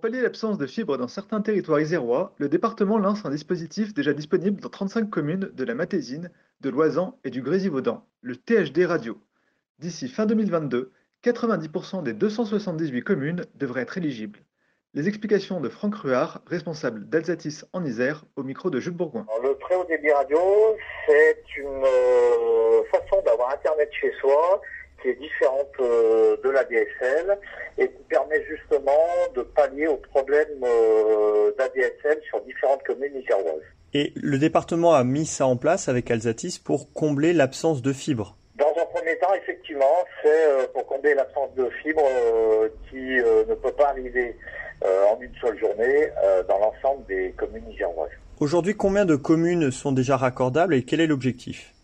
Pour pallier l'absence de fibres dans certains territoires isérois, le département lance un dispositif déjà disponible dans 35 communes de la Matésine, de l'Oisan et du Grésivaudan, le THD Radio. D'ici fin 2022, 90% des 278 communes devraient être éligibles. Les explications de Franck Ruard, responsable d'Alsatis en Isère, au micro de Jules Bourgoin. Le très haut débit radio, c'est une euh, façon d'avoir Internet chez soi qui est différente euh, de la DSL et qui permet justement de pallier aux problèmes euh, d'ADSL sur différentes communes iséroises. Et le département a mis ça en place avec Alsatis pour combler l'absence de fibres. Dans un premier temps, effectivement, c'est euh, pour combler l'absence de fibres qui ne peut pas arriver en une seule journée dans l'ensemble des communes iséroises. Aujourd'hui, combien de communes sont déjà raccordables et quel est l'objectif?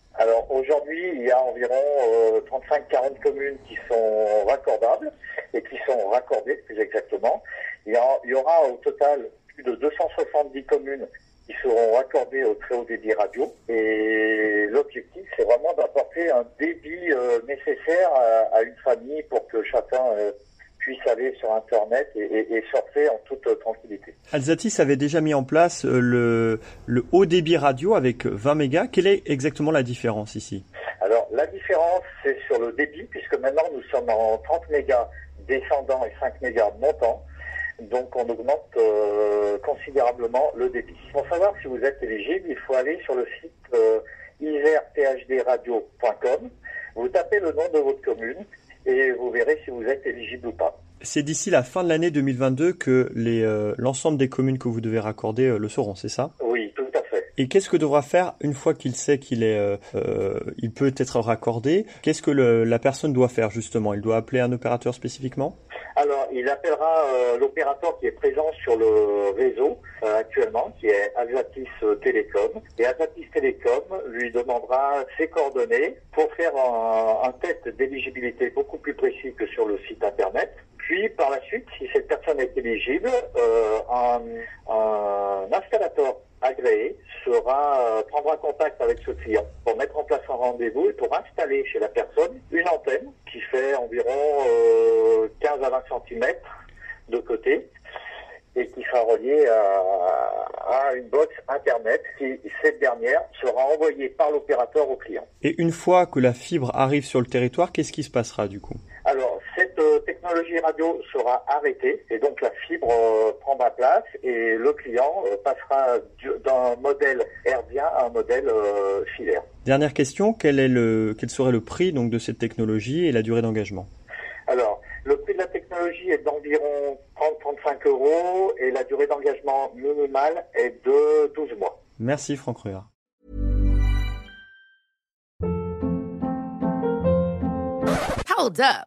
Y a environ euh, 35-40 communes qui sont raccordables et qui sont raccordées plus exactement. Il y, il aura au total plus de 270 communes qui seront raccordées au très haut débit radio. Et l'objectif, c'est vraiment d'apporter un débit euh, nécessaire à, une famille pour que chacun euh, puisse aller sur Internet et, et, et surfer en toute euh, tranquillité. Alsatis avait déjà mis en place euh, le haut débit radio avec 20 mégas. Quelle est exactement la différence ici? Alors, la différence, c'est sur le débit, puisque maintenant nous sommes en 30 mégas descendant et 5 mégas montant. Donc, on augmente euh, considérablement le débit. Pour savoir si vous êtes éligible, il faut aller sur le site euh, iserphdradio.com. Vous tapez le nom de votre commune et vous verrez si vous êtes éligible ou pas. C'est d'ici la fin de l'année 2022 que euh, l'ensemble des communes que vous devez raccorder euh, le sauront, c'est ça Oui, tout à fait. Et qu'est-ce que devra faire une fois qu'il sait qu'il est, euh, euh, il peut être raccordé Qu'est-ce que le- la personne doit faire justement? Il doit appeler un opérateur spécifiquement? Alors, il appellera euh, l'opérateur qui est présent sur le réseau euh, actuellement, qui est Alsatis euh, Télécom. Et Alsatis Télécom lui demandera ses coordonnées pour faire un, un test d'éligibilité beaucoup plus précis que sur le site internet. Puis, par la suite, si cette personne est éligible, euh, un, un installateur agréé sera euh, prendra contact avec ce client pour mettre en place un rendez-vous et pour installer chez la personne une antenne qui fait environ euh, 15 à 20 cm de côté et qui sera reliée à, à une box internet qui cette dernière sera envoyée par l'opérateur au client. Et une fois que la fibre arrive sur le territoire, qu'est-ce qui se passera du coup? euh, technologie radio sera arrêtée et donc la fibre euh, prendra place et le client euh, passera du- d'un modèle herdien à un modèle euh, filaire. Dernière question, quel, est le, quel serait le prix donc, de cette technologie et la durée d'engagement? Alors, le prix de la technologie est d'environ 30-35 euros et la durée d'engagement minimale est de 12 mois. Merci Franck Ruard. Hold up.